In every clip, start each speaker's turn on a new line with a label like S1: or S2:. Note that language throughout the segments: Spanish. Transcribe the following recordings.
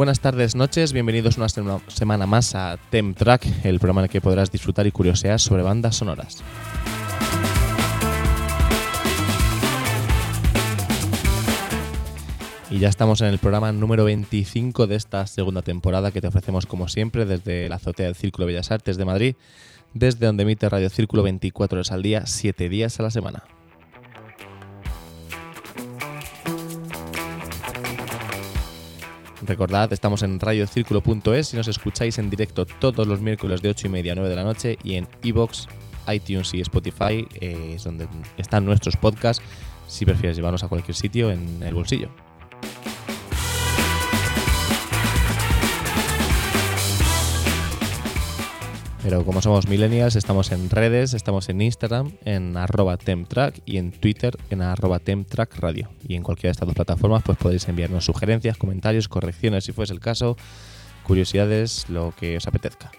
S1: Buenas tardes, noches, bienvenidos una sema- semana más a Tem Track, el programa en el que podrás disfrutar y curiosear sobre bandas sonoras. Y ya estamos en el programa número 25 de esta segunda temporada que te ofrecemos como siempre desde la azotea del Círculo Bellas Artes de Madrid, desde donde emite Radio Círculo 24 horas al día, 7 días a la semana. Recordad, estamos en radiocírculo.es y nos escucháis en directo todos los miércoles de 8 y media a 9 de la noche y en iBox, iTunes y Spotify, eh, es donde están nuestros podcasts, si prefieres llevarnos a cualquier sitio en el bolsillo. Pero como somos millennials, estamos en redes, estamos en Instagram, en arroba temtrack y en Twitter en arroba temtrack radio. Y en cualquiera de estas dos plataformas pues podéis enviarnos sugerencias, comentarios, correcciones si fuese el caso, curiosidades, lo que os apetezca.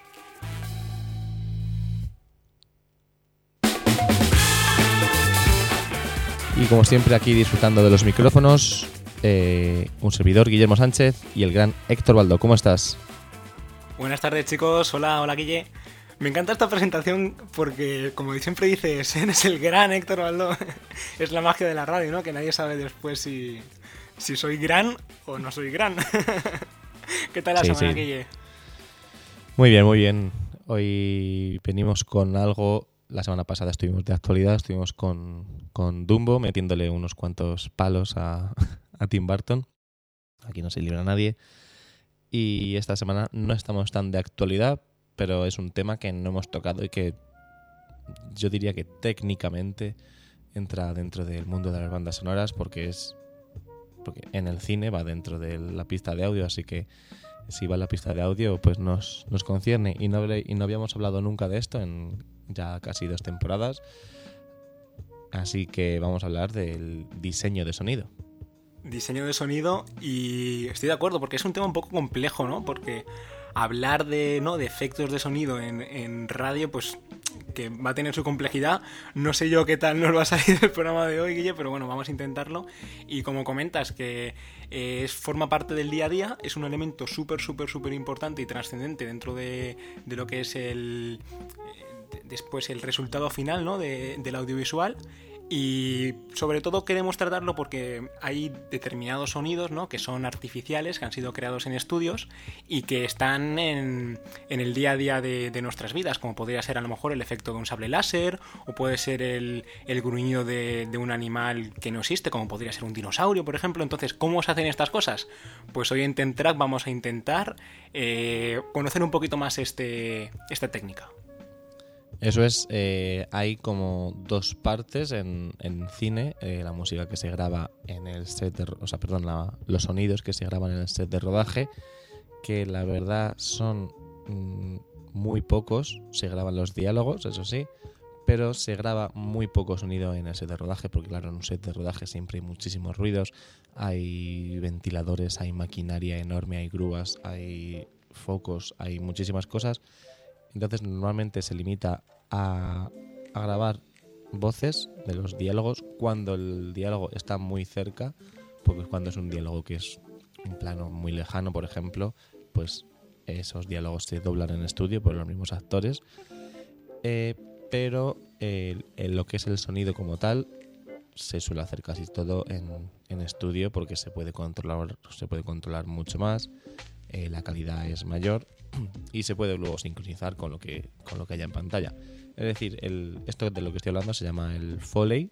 S1: Y como siempre aquí disfrutando de los micrófonos, eh, un servidor, Guillermo Sánchez, y el gran Héctor Baldo. ¿Cómo estás?
S2: Buenas tardes chicos, hola, hola Guille. Me encanta esta presentación porque, como siempre dices, eres el gran Héctor Baldó. es la magia de la radio, ¿no? Que nadie sabe después si, si soy gran o no soy gran. ¿Qué tal la
S1: Sí,
S2: semana,
S1: sí.
S2: Guille?
S1: Muy bien, muy bien. Hoy venimos con algo. La semana pasada estuvimos de actualidad, estuvimos con, con Dumbo metiéndole unos cuantos palos a, a Tim Burton. Aquí no se libra nadie. Y esta semana no estamos tan de actualidad, pero es un tema que no hemos tocado y que yo diría que técnicamente entra dentro del mundo de las bandas sonoras porque es porque en el cine va dentro de la pista de audio, así que si va en la pista de audio, pues nos, nos concierne. Y no, y no habíamos hablado nunca de esto en ya casi dos temporadas. Así que vamos a hablar del diseño de sonido.
S2: Diseño de sonido y estoy de acuerdo porque es un tema un poco complejo, ¿no? Porque hablar de, ¿no? de efectos de sonido en, en radio, pues que va a tener su complejidad. No sé yo qué tal nos va a salir el programa de hoy, Guille, pero bueno, vamos a intentarlo. Y como comentas, que eh, forma parte del día a día, es un elemento súper, súper, súper importante y trascendente dentro de, de lo que es el... eh, de- después el resultado final ¿no? de- del audiovisual y sobre todo queremos tratarlo porque hay determinados sonidos ¿no? que son artificiales, que han sido creados en estudios y que están en, el día a día de, nuestras vidas, como podría ser a lo mejor el efecto de un sable láser, o puede ser el, el gruñido de, de un animal que no existe, como podría ser un dinosaurio, por ejemplo. Entonces, ¿cómo se hacen estas cosas? Pues hoy en Tentrack vamos a intentar eh, conocer un poquito más este, esta técnica.
S1: Eso es, eh, hay como dos partes en, en cine, eh, la música que se graba en el set de, o sea, perdón, la- los sonidos que se graban en el set de rodaje, que la verdad son mm, muy pocos, se graban los diálogos, eso sí, pero se graba muy poco sonido en el set de rodaje, porque claro, en un set de rodaje siempre hay muchísimos ruidos, hay ventiladores, hay maquinaria enorme, hay grúas, hay focos, hay muchísimas cosas. Entonces normalmente se limita a, grabar voces de los diálogos cuando el diálogo está muy cerca, porque cuando es un diálogo que es un plano muy lejano, por ejemplo, pues esos diálogos se doblan en estudio por los mismos actores. Eh, pero eh, lo que es el sonido como tal se suele hacer casi todo en, en estudio porque se puede controlar se puede controlar mucho más eh, la calidad es mayor y se puede luego sincronizar con lo que con lo que haya en pantalla es decir el, esto de lo que estoy hablando se llama el foley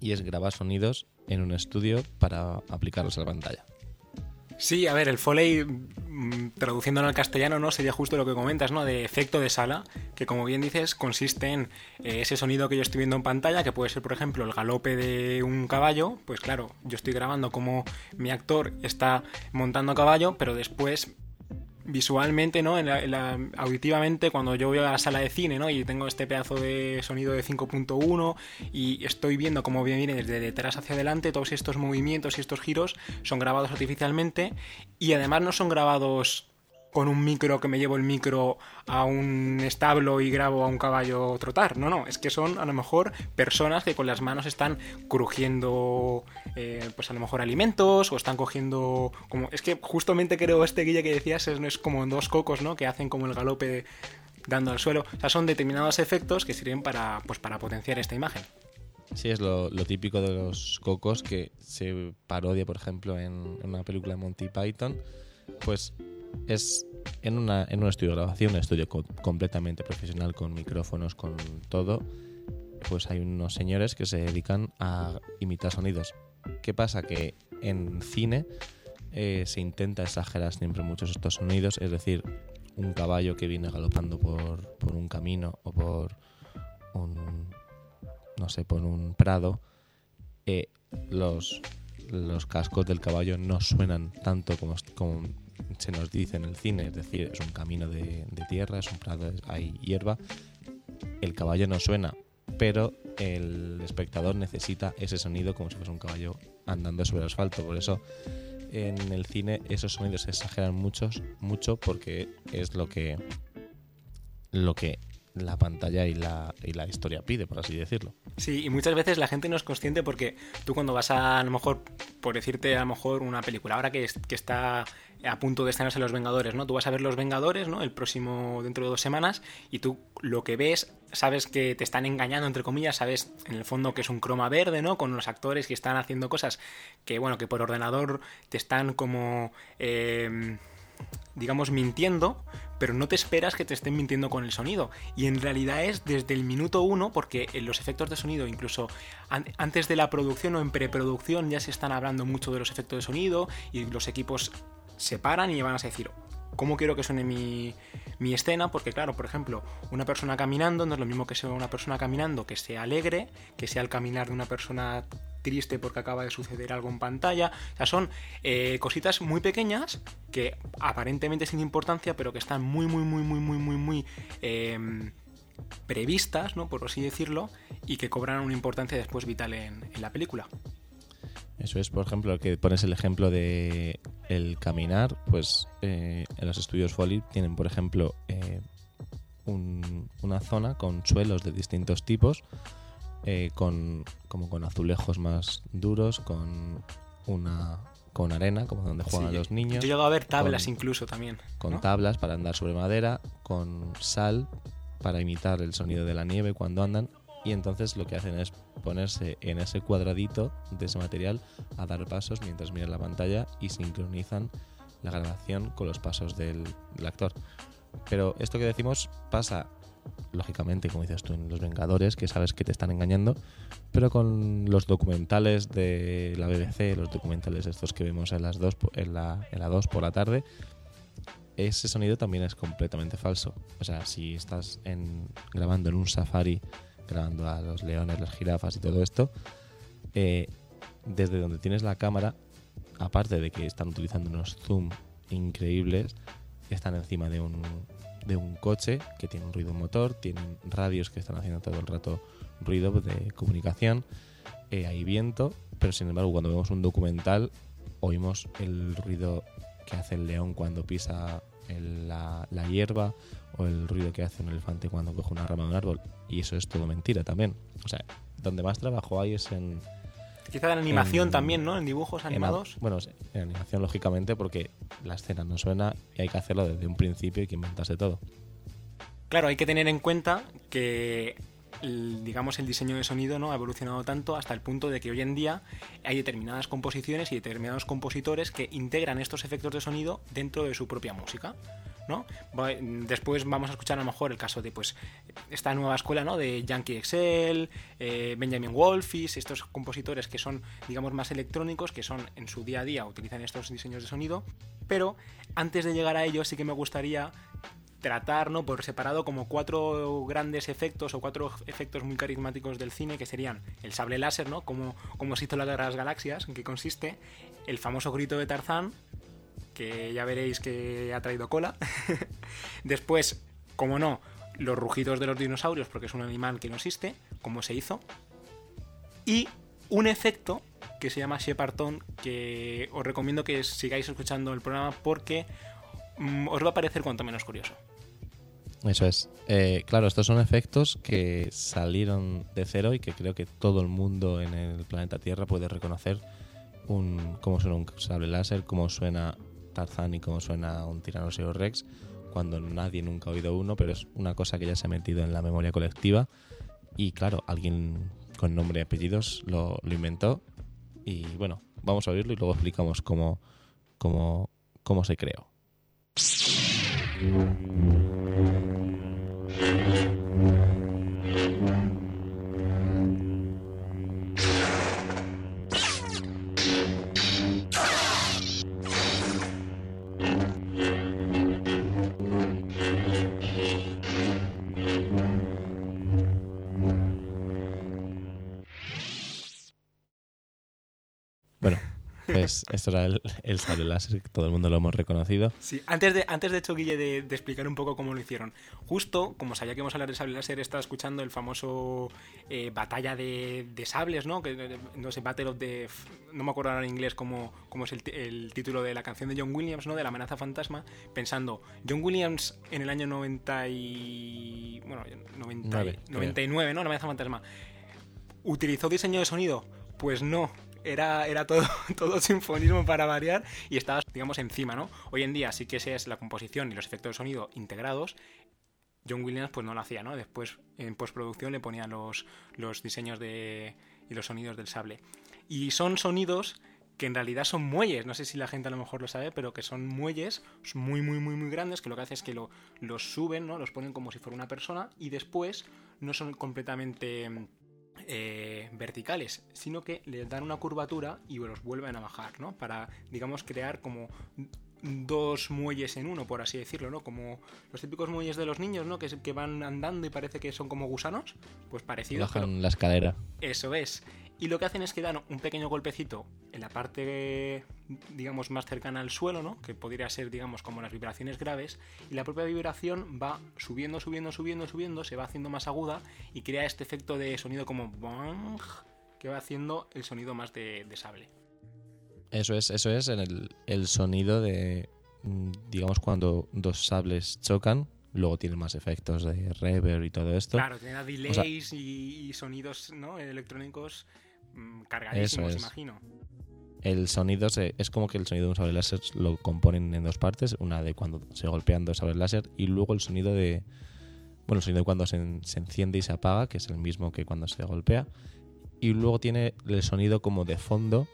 S1: y es grabar sonidos en un estudio para aplicarlos a la pantalla
S2: Sí, a ver, el Foley, mm, traduciéndolo al castellano, ¿no? Sería justo lo que comentas, ¿no? De efecto de sala, que como bien dices, consiste en eh, ese sonido que yo estoy viendo en pantalla, que puede ser, por ejemplo, el galope de un caballo. Pues claro, yo estoy grabando como mi actor está montando a caballo, pero después visualmente, ¿no? En la- en la- auditivamente, cuando yo voy a la sala de cine, ¿no? Y tengo este pedazo de sonido de 5.1 y estoy viendo cómo viene desde detrás hacia adelante, todos estos movimientos y estos giros son grabados artificialmente y además no son grabados con un micro que me llevo el micro a un establo y grabo a un caballo trotar. No, no, es que son a lo mejor personas que con las manos están crujiendo, eh, pues a lo mejor alimentos o están cogiendo como... Es que justamente creo este guille que decías es, es como dos cocos, ¿no? Que hacen como el galope dando al suelo. O sea, son determinados efectos que sirven para, pues, para potenciar esta imagen.
S1: Sí, es lo, típico de los cocos que se parodia, por ejemplo, en, en una película de Monty Python. Pues es en, un estudio de grabación, un estudio co- completamente profesional, con micrófonos, con todo. Pues hay unos señores que se dedican a imitar sonidos. ¿Qué pasa? Que en cine eh, se intenta exagerar siempre muchos estos sonidos, es decir, un caballo que viene galopando por, por un camino o por un, no sé, por un prado, eh, los, cascos del caballo no suenan tanto como se nos dice en el cine, es decir, es un camino de, tierra, es un prado, hay hierba, el caballo no suena, pero el espectador necesita ese sonido como si fuese un caballo andando sobre el asfalto, por eso en el cine esos sonidos se exageran muchos, mucho porque es lo que lo que la pantalla y la, y la historia pide, por así decirlo.
S2: Sí, y muchas veces la gente no es consciente porque tú cuando vas a, a lo mejor, por decirte a lo mejor una película, ahora que, que está a punto de estrenarse Los Vengadores, ¿no? Tú vas a ver Los Vengadores, ¿no? El próximo, dentro de dos semanas, y tú lo que ves, sabes que te están engañando, entre comillas, sabes en el fondo que es un croma verde, ¿no? Con los actores que están haciendo cosas que, bueno, que por ordenador te están como... eh, digamos, mintiendo, pero no te esperas que te estén mintiendo con el sonido. Y en realidad es desde el minuto uno, porque en los efectos de sonido, incluso an- antes de la producción o en preproducción, ya se están hablando mucho de los efectos de sonido y los equipos se paran y van a decir. ¿Cómo quiero que suene mi, mi escena? Porque claro, por ejemplo, una persona caminando no es lo mismo que sea una persona caminando que sea alegre, que sea el caminar de una persona triste porque acaba de suceder algo en pantalla. O sea, son eh, cositas muy pequeñas que aparentemente sin importancia, pero que están muy, muy, muy, muy, muy, muy, muy eh, previstas, ¿no? Por así decirlo, y que cobran una importancia después vital en, en la película.
S1: Eso es, por ejemplo, que pones el ejemplo de el caminar, pues eh, en los estudios Foley tienen, por ejemplo, eh, un- una zona con suelos de distintos tipos, eh, con como con azulejos más duros, con una con arena, como donde juegan
S2: Sí,
S1: los niños.
S2: Yo he llegado a ver tablas
S1: con-
S2: incluso también.
S1: con
S2: ¿no?
S1: tablas para andar sobre madera, con sal para imitar el sonido de la nieve cuando andan. Y entonces lo que hacen es ponerse en ese cuadradito de ese material a dar pasos mientras miran la pantalla y sincronizan la grabación con los pasos del, del actor. Pero esto que decimos pasa, lógicamente, como dices tú, en Los Vengadores, que sabes que te están engañando, pero con los documentales de la BBC, los documentales estos que vemos en las dos, en la, en la 2 por la tarde, ese sonido también es completamente falso. O sea, si estás en, grabando en un safari, grabando a los leones, las jirafas y todo esto, eh, desde donde tienes la cámara, aparte de que están utilizando unos zoom increíbles, están encima de un, de un coche que tiene un ruido motor, tienen radios que están haciendo todo el rato ruido de comunicación, eh, hay viento, pero sin embargo cuando vemos un documental oímos el ruido que hace el león cuando pisa la, la hierba o el ruido que hace un elefante cuando coge una rama de un árbol. Y eso es todo mentira también. O sea, donde más trabajo hay es en...
S2: Quizá en animación
S1: En-
S2: también, ¿no? En dibujos animados.
S1: bueno, sí, en animación lógicamente porque la escena no suena y hay que hacerlo desde un principio y que inventarse todo.
S2: Claro, hay que tener en cuenta que el- digamos el diseño de sonido no ha evolucionado tanto hasta el punto de que hoy en día hay determinadas composiciones y determinados compositores que integran estos efectos de sonido dentro de su propia música. ¿No? Después vamos a escuchar a lo mejor el caso de pues esta nueva escuela ¿no? de Yankee Excel, eh, Benjamin Wolfis, estos compositores que son digamos más electrónicos, que son en su día a día utilizan estos diseños de sonido, pero antes de llegar a ellos sí que me gustaría tratar ¿no? por separado como cuatro grandes efectos o cuatro efectos muy carismáticos del cine que serían el sable láser, ¿no? como, como se hizo la guerra de las galaxias, en qué consiste, el famoso grito de Tarzán, que ya veréis que ha traído cola. Después, como no, los rugidos de los dinosaurios, porque es un animal que no existe, como se hizo. Y un efecto que se llama Shepardton, que os recomiendo que sigáis escuchando el programa porque mm, os va a parecer cuanto menos curioso.
S1: Eso es. Eh, claro, estos son efectos que salieron de cero y que creo que todo el mundo en el planeta Tierra puede reconocer un, cómo suena un sable láser, cómo suena Tarzán y cómo suena un Tiranosaurio Rex, cuando nadie nunca ha oído uno, pero es una cosa que ya se ha metido en la memoria colectiva. Y claro, alguien con nombre y apellidos lo, inventó. Y bueno, vamos a oírlo y luego explicamos cómo, cómo, cómo se creó. Pues esto era el, el sable láser, que todo el mundo lo hemos reconocido.
S2: Sí, antes de, antes de hecho, Guille, de, de explicar un poco cómo lo hicieron. Justo, como sabía que íbamos a hablar de sable láser, estaba escuchando el famoso eh, batalla de, de sables, ¿no? Que, eh, no sé, Battle of the... No me acuerdo ahora en inglés cómo, cómo es el, el título de la canción de John Williams, ¿no? De la amenaza fantasma. Pensando, John Williams en el año 90 y... Bueno, 90, y-
S1: Nueve, creo.
S2: 99, ¿no? La amenaza fantasma. ¿Utilizó diseño de sonido? Pues no. Era, era todo, todo sinfonismo para variar y estaba, digamos, encima, ¿no? Hoy en día sí que esa es la composición y los efectos de sonido integrados. John Williams pues no lo hacía, ¿no? Después en postproducción le ponía los, los diseños de, y los sonidos del sable. Y son sonidos que en realidad son muelles, no sé si la gente a lo mejor lo sabe, pero que son muelles muy, muy, muy, muy grandes, que lo que hace es que lo, los suben, ¿no? Los ponen como si fuera una persona y después no son completamente eh, verticales, sino que les dan una curvatura y los vuelven a bajar, ¿no? Para, digamos, crear como dos muelles en uno, por así decirlo, ¿no? Como los típicos muelles de los niños, ¿no? Que, que van andando y parece que son como gusanos, pues parecido. pero-
S1: Bajan la escalera.
S2: eso es. Y lo que hacen es que dan un pequeño golpecito en la parte, digamos, más cercana al suelo, ¿no? Que podría ser, digamos, como las vibraciones graves. Y la propia vibración va subiendo, subiendo, subiendo, subiendo, se va haciendo más aguda y crea este efecto de sonido como bang, que va haciendo el sonido más de, de sable.
S1: Eso es, eso es el, el sonido de, mm, digamos, cuando dos sables chocan, luego tiene más efectos de reverb y todo esto.
S2: Claro, tiene delays y, y sonidos ¿no? electrónicos mm, cargadísimos,
S1: Eso es.
S2: imagino.
S1: El sonido se- es como que el sonido de un sable láser lo componen en dos partes, una de cuando se golpean dos sables láser y luego el sonido de, bueno, el sonido de cuando se, en- se enciende y se apaga, que es el mismo que cuando se golpea, y luego tiene el sonido como de fondo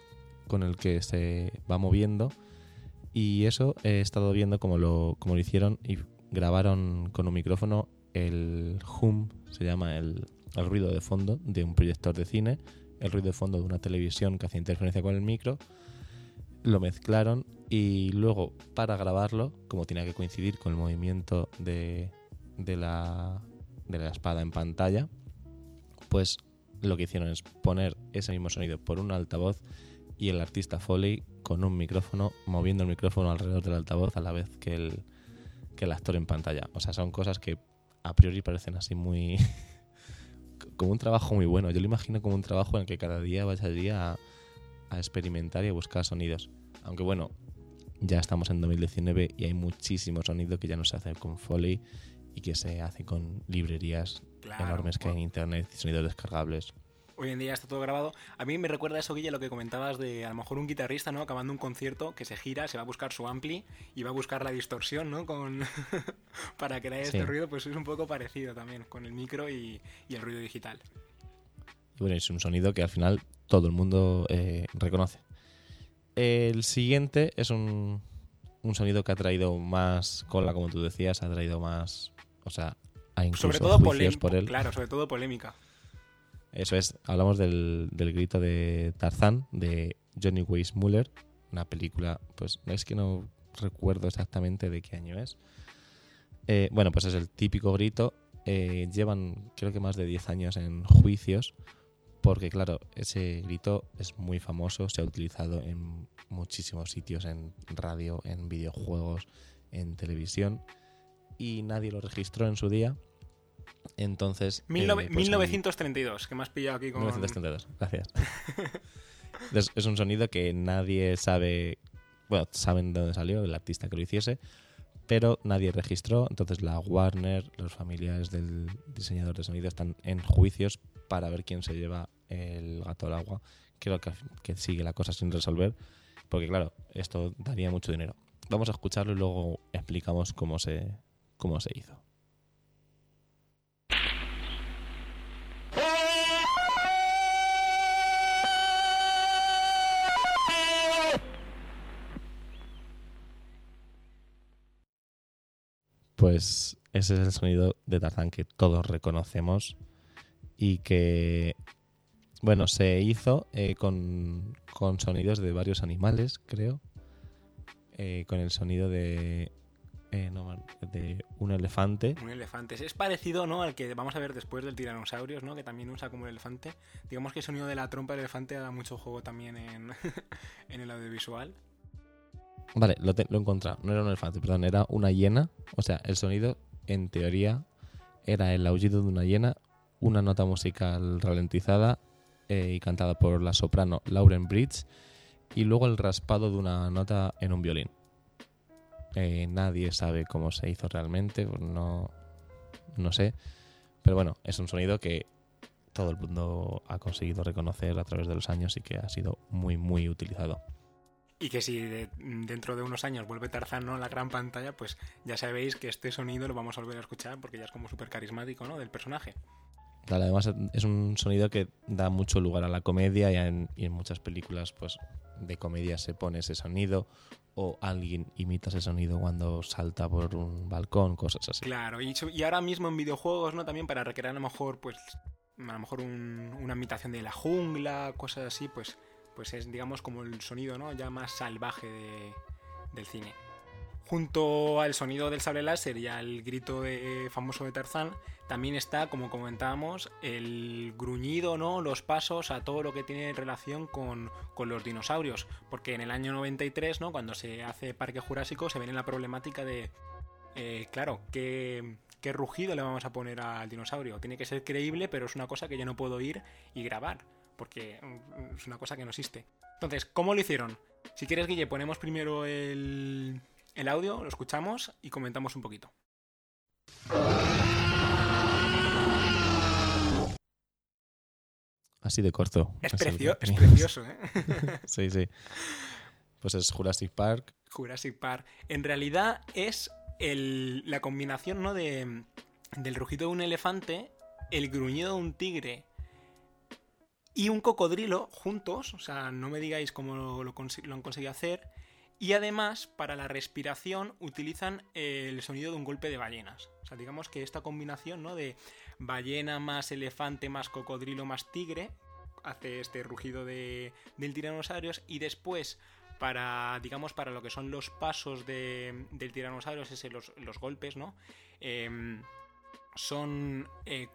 S1: con el que se va moviendo y eso he estado viendo como lo, como lo hicieron y grabaron con un micrófono el hum, se llama el, el ruido de fondo de un proyector de cine, el ruido de fondo de una televisión que hace interferencia con el micro, lo mezclaron y luego para grabarlo, como tenía que coincidir con el movimiento de, de, la, de la espada en pantalla, pues lo que hicieron es poner ese mismo sonido por un altavoz y el artista Foley con un micrófono, moviendo el micrófono alrededor del altavoz a la vez que el, que el actor en pantalla. O sea, son cosas que a priori parecen así muy... como un trabajo muy bueno. Yo lo imagino como un trabajo en el que cada día vas allí a, a experimentar y a buscar sonidos. Aunque bueno, ya estamos en 2019 y hay muchísimo sonido que ya no se hace con Foley y que se hace con librerías
S2: Claro,
S1: enormes que hay en internet y sonidos descargables.
S2: Hoy en día está todo grabado. A mí me recuerda eso, Guille, lo que comentabas de a lo mejor un guitarrista, ¿no? Acabando un concierto que se gira, se va a buscar su ampli y va a buscar la distorsión, ¿no? Con... para crear este
S1: Sí.
S2: ruido, pues es un poco parecido también con el micro y, y el ruido digital.
S1: Bueno, es un sonido que al final todo el mundo eh, reconoce. El siguiente es un, un sonido que ha traído más cola, como tú decías, ha traído más. O sea, hay incluso
S2: Sobre todo
S1: juicios por él.
S2: Claro, sobre todo polémica.
S1: Eso es, hablamos del, del grito de Tarzán, de Johnny Weissmuller, una película, pues es que no recuerdo exactamente de qué año es. Eh, bueno, pues es el típico grito. eh, llevan creo que más de 10 años en juicios, porque claro, ese grito es muy famoso, se ha utilizado en muchísimos sitios, en radio, en videojuegos, en televisión, y nadie lo registró en su día. Entonces...
S2: Mil
S1: eh,
S2: nove-
S1: pues
S2: 1932, que me has pillado aquí con...
S1: 1932, gracias. es, es un sonido que nadie sabe, bueno, saben de dónde salió, el artista que lo hiciese, pero nadie registró. Entonces la Warner, los familiares del diseñador de sonido están en juicios para ver quién se lleva el gato al agua. Creo que, que sigue la cosa sin resolver, porque claro, esto daría mucho dinero. Vamos a escucharlo y luego explicamos cómo se, cómo se hizo. Pues ese es el sonido de Tarzán que todos reconocemos y que, bueno, se hizo eh, con, con sonidos de varios animales, creo. Eh, con el sonido de, eh, no, de un elefante.
S2: Un elefante. Es parecido, ¿no? Al que vamos a ver después del tiranosaurios, ¿no? Que también usa como el elefante. Digamos que el sonido de la trompa del elefante da mucho juego también en, en el audiovisual.
S1: Vale, lo, te- lo he encontrado. No era un elefante, perdón, era una hiena. O sea, el sonido, en teoría, era el aullido de una hiena, una nota musical ralentizada eh, y cantada por la soprano Lauren Bridge, y luego el raspado de una nota en un violín. Eh, nadie sabe cómo se hizo realmente, no, no sé. Pero bueno, es un sonido que todo el mundo ha conseguido reconocer a través de los años y que ha sido muy, muy utilizado.
S2: Y que si de- dentro de unos años vuelve Tarzán ¿no? a la gran pantalla, pues ya sabéis que este sonido lo vamos a volver a escuchar porque ya es como súper carismático, ¿no? Del personaje.
S1: Claro, además es un sonido que da mucho lugar a la comedia y en, y en muchas películas pues de comedia se pone ese sonido o alguien imita ese sonido cuando salta por un balcón, cosas así.
S2: Claro, y ahora mismo en videojuegos, ¿no? También para recrear a lo mejor, pues, a lo mejor un- una imitación de la jungla, cosas así, pues, pues es, digamos, como el sonido, ¿no? Ya más salvaje de- del cine. Junto al sonido del sable láser y al grito de- famoso de Tarzán, también está, como comentábamos, el gruñido, ¿no? Los pasos a todo lo que tiene relación con, con los dinosaurios. Porque en el año 93, ¿no? Cuando se hace Parque Jurásico, se ven la problemática de eh, claro, ¿qué, ¿qué rugido le vamos a poner al dinosaurio? Tiene que ser creíble, pero es una cosa que yo no puedo ir y grabar, porque mm, es una cosa que no existe. Entonces, ¿cómo lo hicieron? Si quieres, Guille, ponemos primero el, el audio, lo escuchamos y comentamos un poquito.
S1: Así de corto.
S2: Es, precio- precioso, ¿eh?
S1: sí, sí. Pues es Jurassic Park.
S2: Jurassic Park. En realidad es el- la combinación ¿no? de, del rugido de un elefante, el gruñido de un tigre y un cocodrilo juntos. O sea, no me digáis cómo lo, lo lo han conseguido hacer. Y además, para la respiración, utilizan el sonido de un golpe de ballenas. O sea, digamos que esta combinación ¿no? de ballena más elefante más cocodrilo más tigre hace este rugido de, del tiranosaurios y después para digamos para lo que son los pasos de, del tiranosaurio ese los, los golpes no Em, son eh,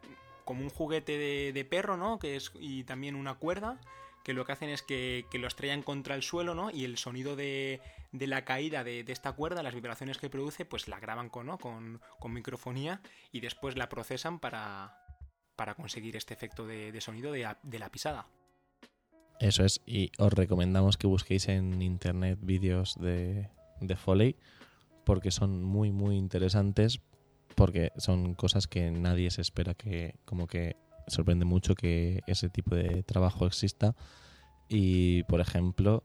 S2: como un juguete de, perro no que es y también una cuerda que lo que hacen es que, lo estrellan contra el suelo, ¿no? Y el sonido de, la caída de, esta cuerda, las vibraciones que produce, pues la graban con, con, microfonía y después la procesan para, para conseguir este efecto de, sonido de, la- de la pisada.
S1: Eso es, y os recomendamos que busquéis en internet vídeos de, de Foley porque son muy, muy interesantes porque son cosas que nadie se espera que, como que sorprende mucho que ese tipo de trabajo exista y, por ejemplo,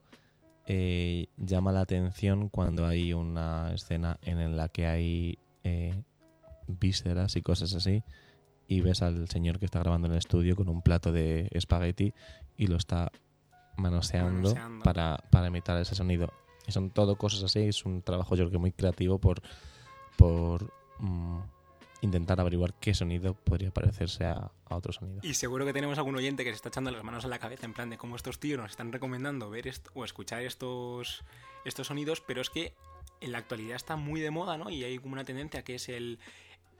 S1: eh, llama la atención cuando hay una escena en la que hay eh, vísceras y cosas así y ves al señor que está grabando en el estudio con un plato de espagueti y lo está manoseando,
S2: Manoseando.
S1: Para, para imitar ese sonido. Y son todo cosas así, es un trabajo yo creo que muy creativo por, por mm, intentar averiguar qué sonido podría parecerse a, a otro sonido.
S2: Y seguro que tenemos algún oyente que se está echando las manos a la cabeza en plan de cómo estos tíos nos están recomendando ver o escuchar estos, estos sonidos, pero es que en la actualidad está muy de moda, ¿no? Y hay como una tendencia que es el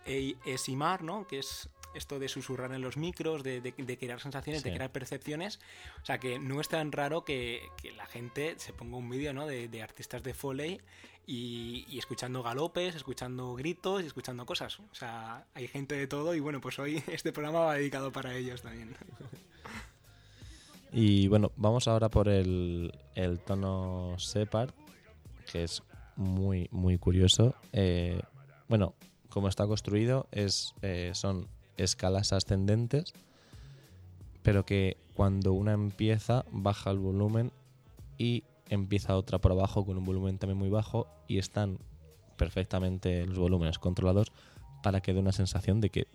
S2: ASMR, ¿no? Que es esto de susurrar en los micros, de, de- de crear sensaciones, de crear percepciones. O sea que no es tan raro que, que la gente se ponga un vídeo, ¿no? De, de artistas de Foley y, y escuchando galopes, escuchando gritos y escuchando cosas. O sea, hay gente de todo y bueno, pues hoy este programa va dedicado para ellos también.
S1: Y bueno, vamos ahora por el, el tono Separ, que es muy, muy curioso. Eh, bueno, como está construido, es, eh, son escalas ascendentes, pero que cuando una empieza, baja el volumen y empieza otra por abajo con un volumen también muy bajo y están perfectamente los volúmenes controlados para que dé una sensación de que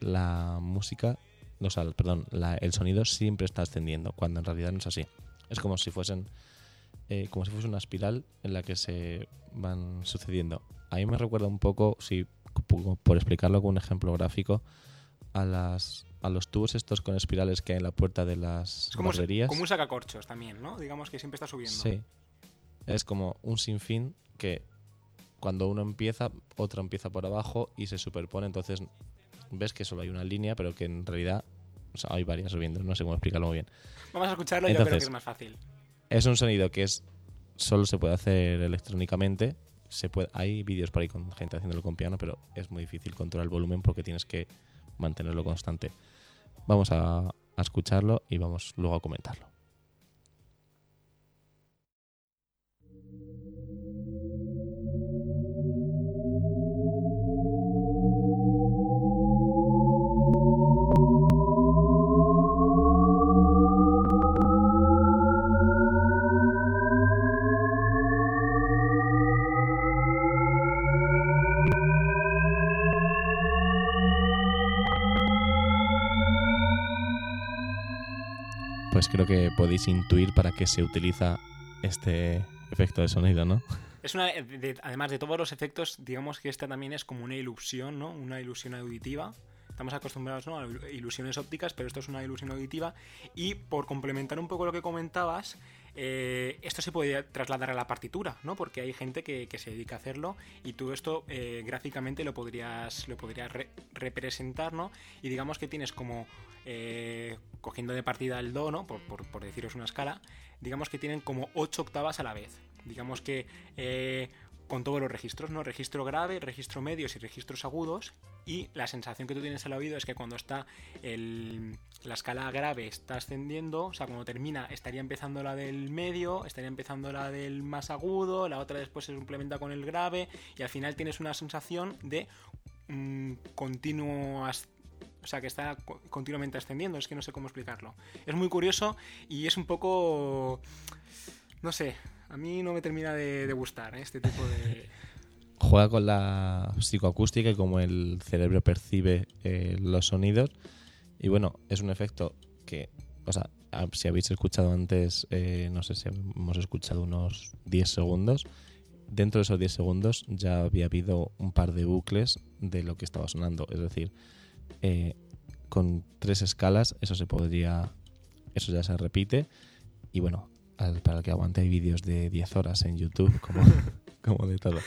S1: la música, o sea, perdón, la- el sonido siempre está ascendiendo, cuando en realidad no es así. Es como si fuesen, eh, como si fuese una espiral en la que se van sucediendo. A mí me recuerda un poco, si por explicarlo con un ejemplo gráfico, a las a los tubos estos con espirales que hay en la puerta de las
S2: Es como,
S1: barberías.
S2: como un sacacorchos también, ¿no? Digamos que siempre está subiendo.
S1: Sí. Es como un sinfín que cuando uno empieza, otro empieza por abajo y se superpone. Entonces ves que solo hay una línea, pero que en realidad o sea, hay varias subiendo. No sé cómo explicarlo muy bien.
S2: Vamos a escucharlo y yo creo que
S1: Entonces-
S2: es más fácil.
S1: Es un sonido que es solo se puede hacer electrónicamente. Se puede, hay vídeos por ahí con gente haciéndolo con piano, pero es muy difícil controlar el volumen porque tienes que mantenerlo constante. Vamos a, escucharlo y vamos luego a comentarlo. Pues creo que podéis intuir para qué se utiliza este efecto de sonido, ¿no?
S2: Es una, de- además de todos los efectos, digamos que esta también es como una ilusión, ¿no? Una ilusión auditiva. Estamos acostumbrados ¿no? a ilu- ilusiones ópticas, pero esto es una ilusión auditiva. Y por complementar un poco lo que comentabas, eh, esto se puede trasladar a la partitura, ¿no? Porque hay gente que, se dedica a hacerlo y tú esto eh, gráficamente lo podrías, lo podrías re- representar, ¿no? Y digamos que tienes como, eh, cogiendo de partida el do, ¿no? Por, por- por deciros una escala, digamos que tienen como 8 octavas a la vez. Digamos que con todos los registros, ¿no? Registro grave, registro medios y registros agudos. Y la sensación que tú tienes al oído es que cuando está el- la escala grave está ascendiendo, o sea, cuando termina estaría empezando la del medio, estaría empezando la del más agudo, la otra después se complementa con el grave y al final tienes una sensación de mm, continuo o sea, que está co- continuamente ascendiendo, es que no sé cómo explicarlo. Es muy curioso y es un poco... No sé, a mí no me termina de, de gustar ¿eh? este tipo de...
S1: Juega con la psicoacústica y cómo el cerebro percibe eh, los sonidos. Y bueno, es un efecto que, o sea, si habéis escuchado antes, eh, no sé si hemos escuchado unos 10 segundos. Dentro de esos 10 segundos ya había habido un par de bucles de lo que estaba sonando. Es decir, eh, con tres escalas eso se podría, eso ya se repite. Y bueno, al- para el que aguante hay vídeos de 10 horas en YouTube, como, como de todo.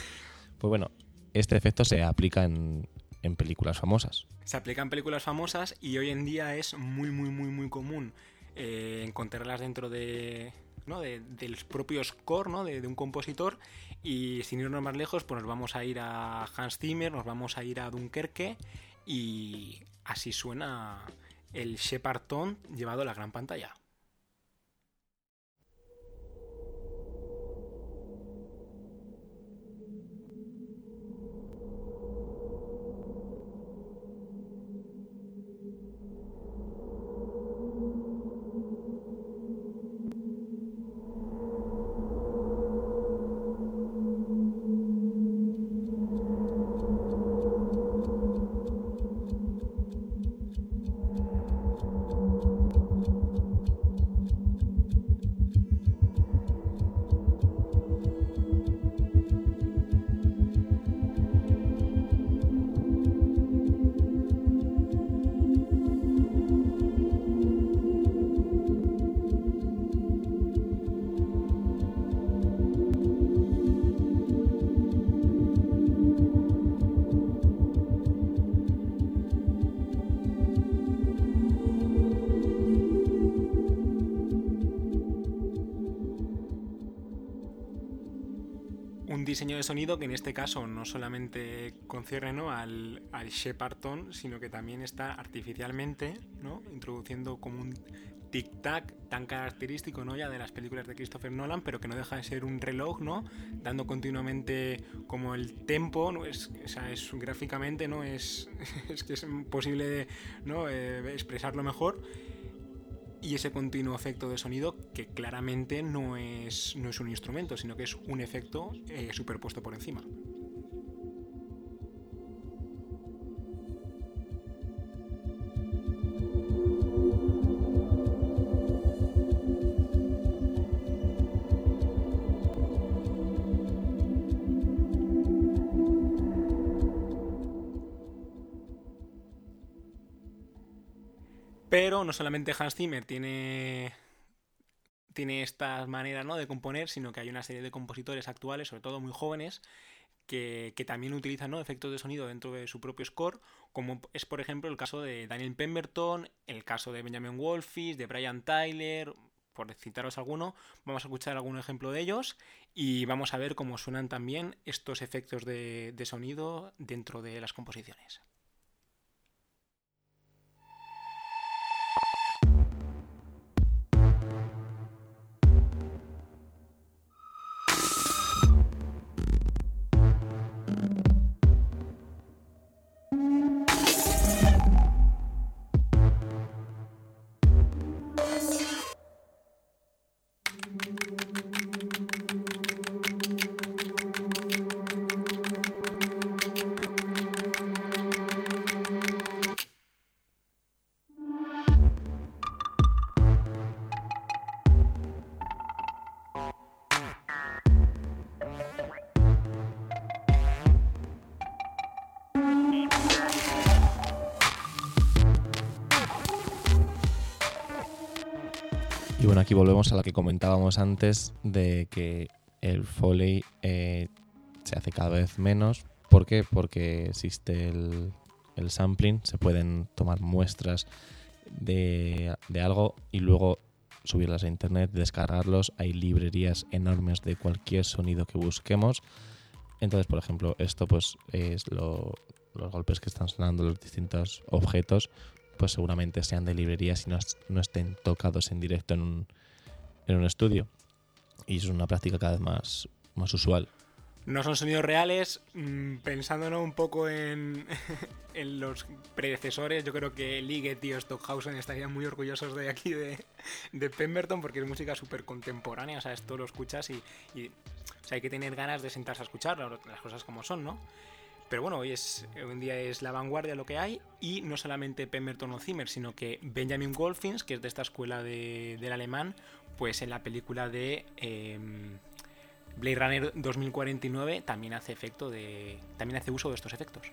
S1: Pues bueno, este efecto se aplica en, en películas famosas.
S2: Se aplica en películas famosas y hoy en día es muy, muy, muy, muy común eh, encontrarlas dentro de, ¿no? de, del propio score ¿no? de, de, un compositor y sin irnos más lejos pues nos vamos a ir a Hans Zimmer, nos vamos a ir a Dunkerque y así suena el Shepard Tone llevado a la gran pantalla. Diseño de sonido que en este caso no solamente concierne ¿no? al, al Shepard Tone, sino que también está artificialmente ¿no? introduciendo como un tic-tac tan característico ¿no? ya de las películas de Christopher Nolan, pero que no deja de ser un reloj, ¿no? dando continuamente como el tempo, ¿no? es, o sea, es gráficamente no es, es que es imposible ¿no? Eh, expresarlo mejor y ese continuo efecto de sonido que claramente no es, no es un instrumento, sino que es un efecto eh, superpuesto por encima. No solamente Hans Zimmer tiene, tiene esta manera ¿no? de componer, sino que hay una serie de compositores actuales, sobre todo muy jóvenes, que, que, también utilizan ¿no? efectos de sonido dentro de su propio score, como es por ejemplo el caso de Daniel Pemberton, el caso de Benjamin Wolfis, de Brian Tyler, por citaros alguno, vamos a escuchar algún ejemplo de ellos y vamos a ver cómo suenan también estos efectos de, de sonido dentro de las composiciones.
S1: Aquí volvemos a la que comentábamos antes de que el Foley eh, se hace cada vez menos. ¿Por qué? Porque existe el, sampling, se pueden tomar muestras de, algo y luego subirlas a internet, descargarlos. Hay librerías enormes de cualquier sonido que busquemos. Entonces, por ejemplo, esto pues es lo, los golpes que están sonando los distintos objetos pues seguramente sean de librerías y no, no estén tocados en directo en un, en un, estudio. Y es una práctica cada vez más, más usual.
S2: No son sonidos reales, mmm, pensándonos un poco en, en, los predecesores, yo creo que Liget y Stockhausen estarían muy orgullosos de aquí de, de Pemberton porque es música súper contemporánea, o sea, esto lo escuchas y, o sea, hay que tener ganas de sentarse a escucharlo, las cosas como son, ¿no? Pero bueno, hoy, es, hoy en día es la vanguardia lo que hay y no solamente Pemberton o Zimmer, sino que Benjamin Wolfins, que es de esta escuela de, del alemán, pues en la película de eh, Blade Runner 2049 también hace efecto de también hace uso de estos efectos.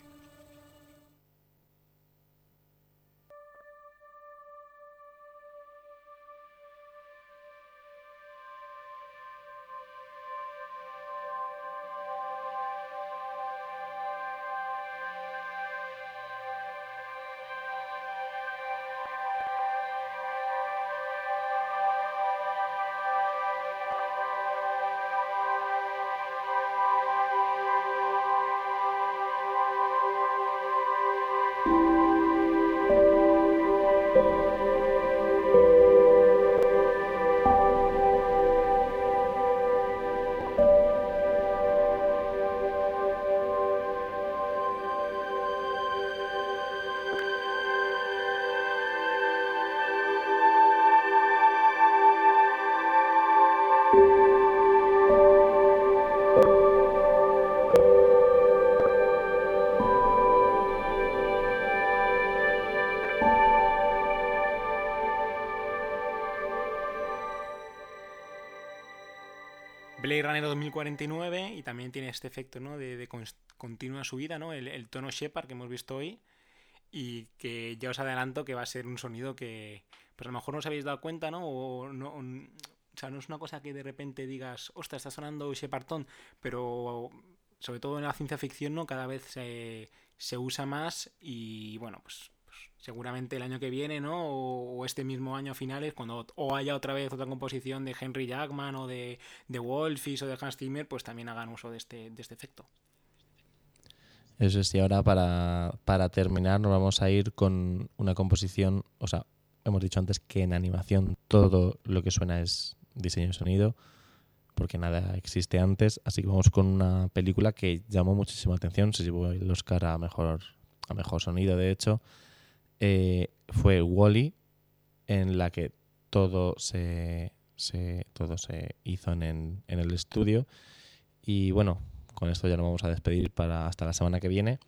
S2: Runner 2049 y también tiene este efecto ¿no? de, de continua subida, ¿no? el, el tono Shepard que hemos visto hoy y que ya os adelanto que va a ser un sonido que pues a lo mejor no os habéis dado cuenta, ¿no? O, no, o sea, no es una cosa que de repente digas, ostras, está sonando Shepardton, pero sobre todo en la ciencia ficción, ¿no? Cada vez se, se usa más y bueno, pues, seguramente el año que viene, ¿no? O, este mismo año a finales, cuando o haya otra vez otra composición de Henry Jackman o de, de o de Hans Zimmer, pues también hagan uso de este, de este efecto.
S1: Eso es, y ahora para, para terminar nos vamos a ir con una composición, o sea, hemos dicho antes que en animación todo lo que suena es diseño de sonido, porque nada existe antes, así que vamos con una película que llamó muchísima atención, se llevó el Oscar a mejor, a mejor sonido, de hecho, eh, fue Wally, en la que todo se, se, todo se hizo en, en, el estudio, y bueno, con esto ya nos vamos a despedir para hasta la semana que viene.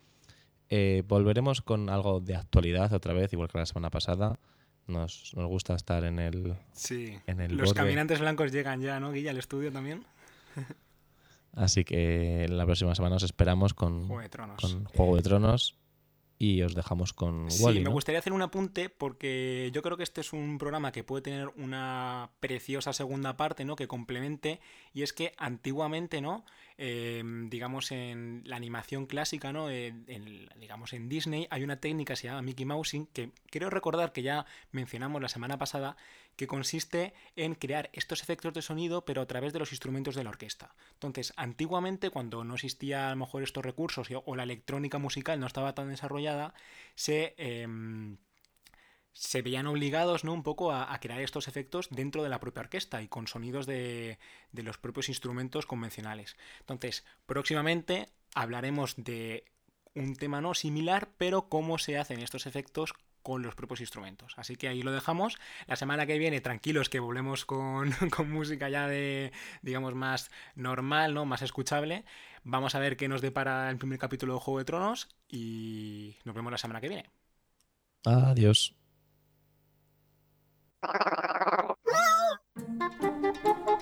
S1: Eh, volveremos con algo de actualidad otra vez, igual que la semana pasada. Nos, nos gusta estar en el,
S2: Sí.
S1: en el
S2: Los
S1: borde.
S2: caminantes blancos llegan ya, ¿no, Guilla, al estudio también?
S1: Así que la próxima semana os esperamos con,
S2: Juego de Tronos.
S1: con Juego de Tronos y os dejamos con
S2: Sí,
S1: Wally.
S2: me
S1: ¿no?
S2: gustaría hacer un apunte porque yo creo que este es un programa que puede tener una preciosa segunda parte, ¿no? Que complemente y es que antiguamente, ¿no? Eh, digamos en la animación clásica, ¿no? En- en- digamos en Disney hay una técnica que se llama Mickey Mousing que creo recordar que ya mencionamos la semana pasada que consiste en crear estos efectos de sonido pero a través de los instrumentos de la orquesta. Entonces, antiguamente cuando no existía a lo mejor estos recursos o la electrónica musical no estaba tan desarrollada, se, em, se veían obligados ¿no? un poco a, a crear estos efectos dentro de la propia orquesta y con sonidos de, de los propios instrumentos convencionales. Entonces, próximamente hablaremos de un tema no similar, pero cómo se hacen estos efectos con los propios instrumentos. Así que ahí lo dejamos. La semana que viene, tranquilos, que volvemos con, con música ya de, digamos, más normal, ¿no? Más escuchable. Vamos a ver qué nos depara el primer capítulo de Juego de Tronos y nos vemos la semana que viene.
S1: Adiós.